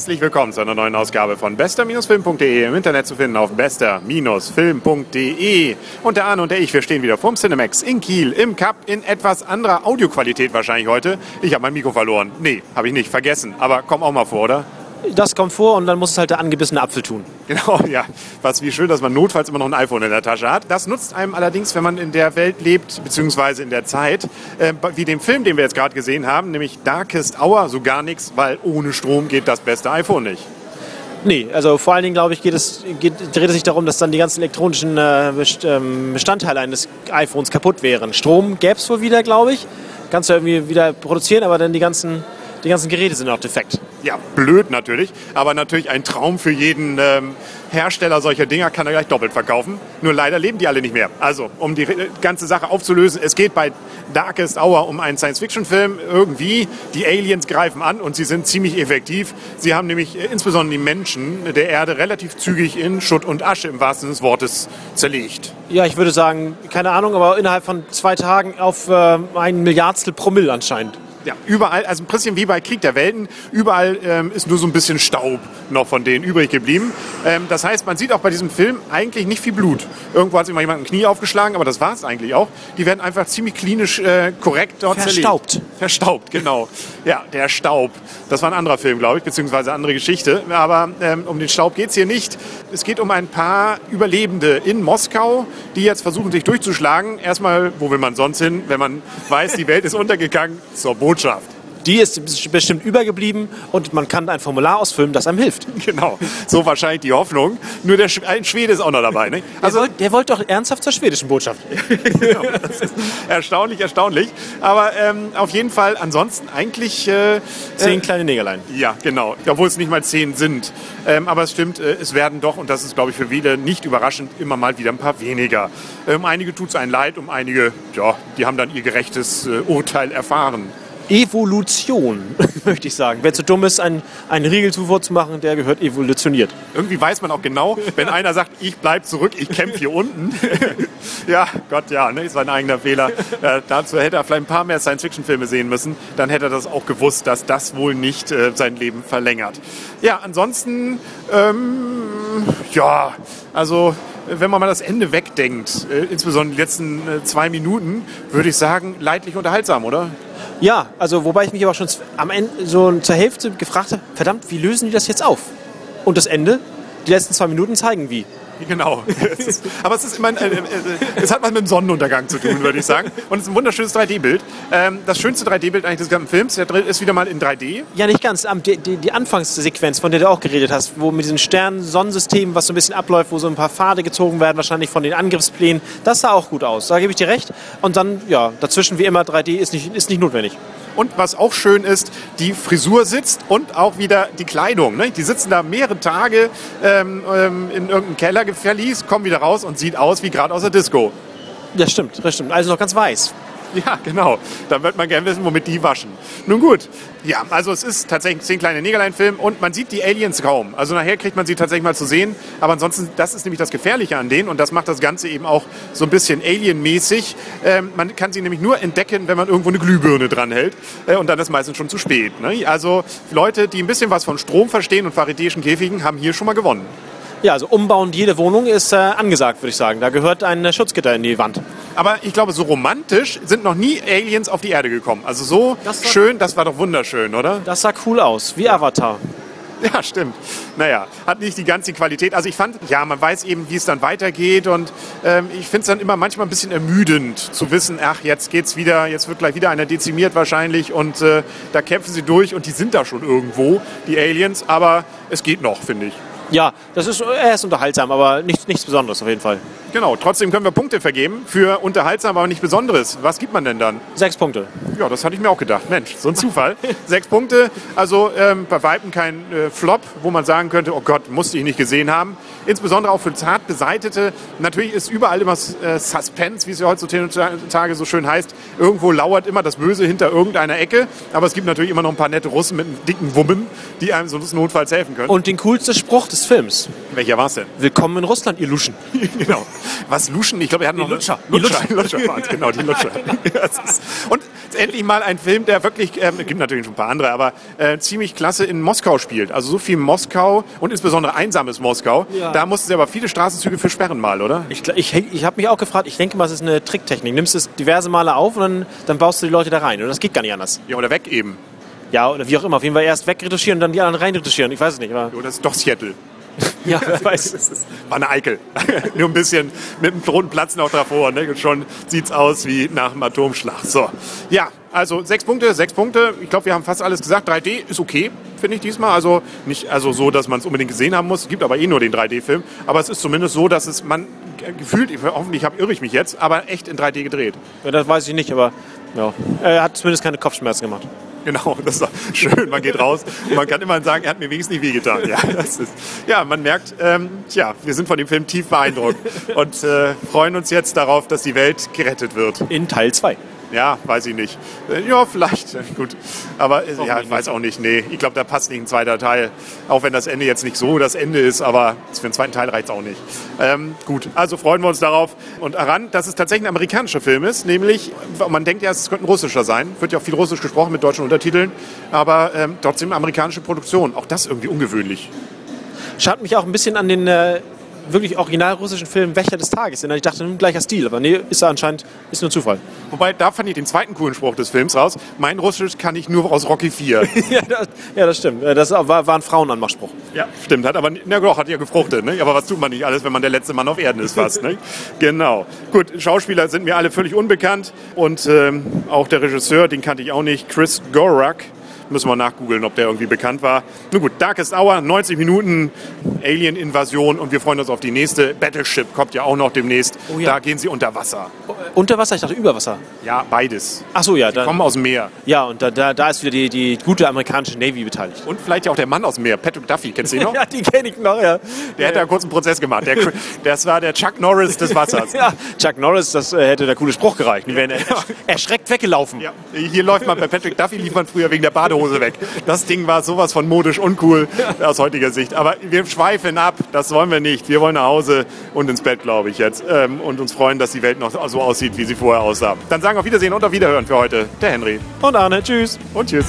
Herzlich willkommen zu einer neuen Ausgabe von bester-film.de im Internet zu finden auf bester-film.de. Und der Arne und der ich, wir stehen wieder vorm Cinemax in Kiel im Cup in etwas anderer Audioqualität wahrscheinlich heute. Ich habe mein Mikro verloren. Nee, habe ich nicht, vergessen. Aber komm auch mal vor, oder? Das kommt vor und dann muss es halt der angebissene Apfel tun. Genau, ja. Was wie schön, dass man notfalls immer noch ein iPhone in der Tasche hat. Das nutzt einem allerdings, wenn man in der Welt lebt, beziehungsweise in der Zeit, äh, wie dem Film, den wir jetzt gerade gesehen haben, nämlich Darkest Hour, so gar nichts, weil ohne Strom geht das beste iPhone nicht. Nee, also vor allen Dingen, glaube ich, geht es, geht, dreht es sich darum, dass dann die ganzen elektronischen äh, ähm, Bestandteile eines iPhones kaputt wären. Strom gäbe es wohl wieder, glaube ich. Kannst du irgendwie wieder produzieren, aber dann die ganzen die ganzen Geräte sind auch defekt. Ja, blöd natürlich, aber natürlich ein Traum für jeden ähm, Hersteller solcher Dinger, kann er gleich doppelt verkaufen. Nur leider leben die alle nicht mehr. Also, um die ganze Sache aufzulösen, es geht bei Darkest Hour um einen Science-Fiction-Film. Irgendwie, die Aliens greifen an und sie sind ziemlich effektiv. Sie haben nämlich äh, insbesondere die Menschen der Erde relativ zügig in Schutt und Asche im wahrsten Sinne des Wortes zerlegt. Ja, ich würde sagen, keine Ahnung, aber innerhalb von zwei Tagen auf äh, ein Milliardstel Promille anscheinend ja, überall, also ein bisschen wie bei Krieg der Welten, überall ähm, ist nur so ein bisschen Staub noch von denen übrig geblieben. Ähm, das heißt, man sieht auch bei diesem Film eigentlich nicht viel Blut. Irgendwo hat sich mal jemand ein Knie aufgeschlagen, aber das war es eigentlich auch. Die werden einfach ziemlich klinisch äh, korrekt dort Verstaubt. Zerlegt. Verstaubt, genau. Ja, der Staub. Das war ein anderer Film, glaube ich, beziehungsweise eine andere Geschichte. Aber ähm, um den Staub geht es hier nicht. Es geht um ein paar Überlebende in Moskau, die jetzt versuchen, sich durchzuschlagen. Erstmal, wo will man sonst hin, wenn man weiß, die Welt ist untergegangen? Zur Boden Botschaft. Die ist bestimmt übergeblieben und man kann ein Formular ausfüllen, das einem hilft. Genau, so wahrscheinlich die Hoffnung. Nur der Sch ein Schwede ist auch noch dabei. Ne? Also, der, wollte, doch ernsthaft zur schwedischen Botschaft. genau, das ist erstaunlich, erstaunlich. Aber ähm, auf jeden Fall ansonsten eigentlich... Äh, zehn äh, kleine Negerlein. Ja, genau. Obwohl es nicht mal zehn sind. Ähm, aber es stimmt, äh, es werden doch, und das ist, glaube ich, für viele nicht überraschend, immer mal wieder ein paar weniger. Um einige tut es ein leid, um einige, ja, die haben dann ihr gerechtes äh, Urteil erfahren. Evolution, möchte ich sagen. Wer zu dumm ist, einen, einen Riegelzufuhr zu machen, der gehört evolutioniert. Irgendwie weiß man auch genau, wenn einer sagt, ich bleib zurück, ich kämpfe hier unten. ja, Gott, ja, ne, ist ein eigener Fehler. Äh, dazu hätte er vielleicht ein paar mehr Science-Fiction-Filme sehen müssen. Dann hätte er das auch gewusst, dass das wohl nicht äh, sein Leben verlängert. Ja, ansonsten, ähm, ja, also wenn man mal das Ende wegdenkt, äh, insbesondere die letzten äh, zwei Minuten, würde ich sagen, leidlich unterhaltsam, oder? Ja, also wobei ich mich aber schon am Ende so zur Hälfte gefragt habe, verdammt, wie lösen die das jetzt auf? Und das Ende, die letzten zwei Minuten zeigen wie. Genau. aber es ist immer, äh, äh, es hat was mit dem Sonnenuntergang zu tun, würde ich sagen. Und es ist ein wunderschönes 3D-Bild. Ähm, das schönste 3D-Bild eigentlich des ganzen Films, der ist wieder mal in 3D. Ja, nicht ganz. Die, die, die, Anfangssequenz, von der du auch geredet hast, wo mit diesen Sternen-Sonnensystemen, was so ein bisschen abläuft, wo so ein paar Pfade gezogen werden, wahrscheinlich von den Angriffsplänen, das sah auch gut aus. Da gebe ich dir recht. Und dann, ja, dazwischen wie immer 3D ist nicht, ist nicht notwendig. Und was auch schön ist, die Frisur sitzt und auch wieder die Kleidung. Ne? Die sitzen da mehrere Tage ähm, ähm in irgendeinem Kellerverlies, kommen wieder raus und sieht aus wie gerade aus der Disco. Ja, stimmt, das stimmt. Also noch ganz weiß. Ja, genau. Da wird man gerne wissen, womit die waschen. Nun gut. Ja, also es ist tatsächlich zehn kleine Negerlein-Film und man sieht die Aliens kaum. Also nachher kriegt man sie tatsächlich mal zu sehen. Aber ansonsten, das ist nämlich das Gefährliche an denen und das macht das Ganze eben auch so ein bisschen Alien-mäßig. Ähm, man kann sie nämlich nur entdecken, wenn man irgendwo eine Glühbirne dranhält. Äh, und dann ist meistens schon zu spät. Ne? Also Leute, die ein bisschen was von Strom verstehen und pharitäischen Käfigen, haben hier schon mal gewonnen. Ja, also umbauen jede Wohnung ist äh, angesagt, würde ich sagen. Da gehört ein Schutzgitter in die Wand. Aber ich glaube, so romantisch sind noch nie Aliens auf die Erde gekommen. Also so das schön, das war doch wunderschön, oder? Das sah cool aus, wie Avatar. Ja, stimmt. Naja, hat nicht die ganze Qualität. Also ich fand, ja, man weiß eben, wie es dann weitergeht und ähm, ich finde es dann immer manchmal ein bisschen ermüdend zu wissen, ach, jetzt geht's wieder, jetzt wird gleich wieder einer dezimiert wahrscheinlich und äh, da kämpfen sie durch und die sind da schon irgendwo, die Aliens, aber es geht noch, finde ich. Ja, das ist, er ist unterhaltsam, aber nichts, nichts Besonderes auf jeden Fall. Genau, trotzdem können wir Punkte vergeben für unterhaltsam, aber nicht Besonderes. Was gibt man denn dann? Sechs Punkte. Ja, das hatte ich mir auch gedacht. Mensch, so ein Zufall. Sechs Punkte, also ähm, bei Weitem kein äh, Flop, wo man sagen könnte, oh Gott, musste ich nicht gesehen haben. Insbesondere auch für zart beseitete. Natürlich ist überall immer äh, Suspense, wie es ja heutzutage so schön heißt. Irgendwo lauert immer das Böse hinter irgendeiner Ecke. Aber es gibt natürlich immer noch ein paar nette Russen mit dicken Wummen, die einem so notfalls helfen können. Und den coolsten Spruch des Films. Welcher war es denn? Willkommen in Russland, ihr Luschen. genau. Was Luschen? Ich glaube, er hat noch Die Lutscher. Die Lutscher, die Lutscher waren's, genau, die Lutscher. Ja, es ist- Und endlich mal ein Film, der wirklich, ähm, es gibt natürlich schon ein paar andere, aber äh, ziemlich klasse in Moskau spielt. Also so viel Moskau und insbesondere einsames Moskau. Ja. Da mussten sie aber viele Straßenzüge für sperren mal, oder? Ich, ich, ich habe mich auch gefragt, ich denke mal, es ist eine Tricktechnik. Nimmst es diverse Male auf und dann, dann baust du die Leute da rein. Und das geht gar nicht anders. Ja, oder weg eben. Ja, oder wie auch immer. Auf jeden Fall erst wegretuschieren und dann die anderen reinretuschieren. Ich weiß es nicht. Aber Oder das ist doch Seattle. Ja, wer weiß. Ist- War eine Eikel. Nur ein bisschen mit einem roten Platz noch davor. Ne? Und schon sieht's aus wie nach dem Atomschlag. So. Ja, also sechs Punkte, sechs Punkte. Ich glaube, wir haben fast alles gesagt. 3D ist okay, finde ich diesmal. Also nicht also so, dass man es unbedingt gesehen haben muss. Es gibt aber eh nur den 3D-Film. Aber es ist zumindest so, dass es man äh, gefühlt, ich, hoffentlich hab, irre ich mich jetzt, aber echt in 3D gedreht. Ja, das weiß ich nicht, aber ja. er hat zumindest keine Kopfschmerzen gemacht. Genau, das ist schön. Man geht raus und man kann immer sagen, er hat mir wenigstens nicht wehgetan. Ja, das ist, ja man merkt, ähm, tja, wir sind von dem Film tief beeindruckt und äh, freuen uns jetzt darauf, dass die Welt gerettet wird. In Teil 2. Ja, weiß ich nicht. Äh, Ja, vielleicht. Gut. Aber äh, ja, nicht. ich weiß auch nicht. Nee, ich glaube, da passt nicht ein zweiter Teil. Auch wenn das Ende jetzt nicht so das Ende ist, aber für einen zweiten Teil reicht es auch nicht. Ähm, gut, also freuen wir uns darauf. Und daran, dass es tatsächlich ein amerikanischer Film ist, nämlich, man denkt ja, es könnte ein russischer sein. Wird ja auch viel russisch gesprochen mit deutschen Untertiteln. Aber ähm, trotzdem amerikanische Produktion. Auch das irgendwie ungewöhnlich. Schaut mich auch ein bisschen an den äh, wirklich original russischen Film Wächter des Tages. erinnert. Ich dachte, hm, gleicher Stil, aber nee, ist er anscheinend, ist nur Zufall. Wobei, da fand ich den zweiten coolen Spruch des Films raus. Mein Russisch kann ich nur aus Rocky 4. ja, das, ja, das stimmt. Äh, Das war, war ein Frauenanmachspruch. Ja, stimmt. Hat aber, na doch, hat ja gefruchtet. Ne? Aber was tut man nicht alles, wenn man der letzte Mann auf Erden ist fast. Ne? Genau. Gut, Schauspieler sind mir alle völlig unbekannt. Und ähm, auch der Regisseur, den kannte ich auch nicht. Chris Gorak. Müssen wir nachgoogeln, ob der irgendwie bekannt war. Nun gut, Darkest Hour, 90 Minuten, Alien-Invasion und wir freuen uns auf die nächste. Battleship kommt ja auch noch demnächst. Oh ja. Da gehen sie unter Wasser. Unter Wasser? Ich dachte über Wasser. Ja, beides. Ach so, ja. Kommen Dann, aus dem Meer. ja, und da, da, da ist wieder die, die gute amerikanische Navy beteiligt. Und vielleicht ja auch der Mann aus dem Meer, Patrick Duffy. Kennst du ihn noch? Ja, die kenne ich noch, ja. Der hat da kurz einen Prozess gemacht. Der, das war der Chuck Norris des Wassers. Ja, Chuck Norris, das äh, hätte der coole Spruch gereicht. Die wären ersch erschreckt weggelaufen. Ja, hier läuft man bei Patrick Duffy, lief man früher wegen der Badehose weg. Das Ding war sowas von modisch uncool aus heutiger Sicht. Aber wir schweifen ab, das wollen wir nicht. Wir wollen nach Hause und ins Bett, glaube ich jetzt. Ähm, und uns freuen, dass die Welt noch so aussieht, wie sie vorher aussah. Dann sagen wir auf Wiedersehen und auf Wiederhören für heute. Der Henry. Und Arne, tschüss. Und tschüss.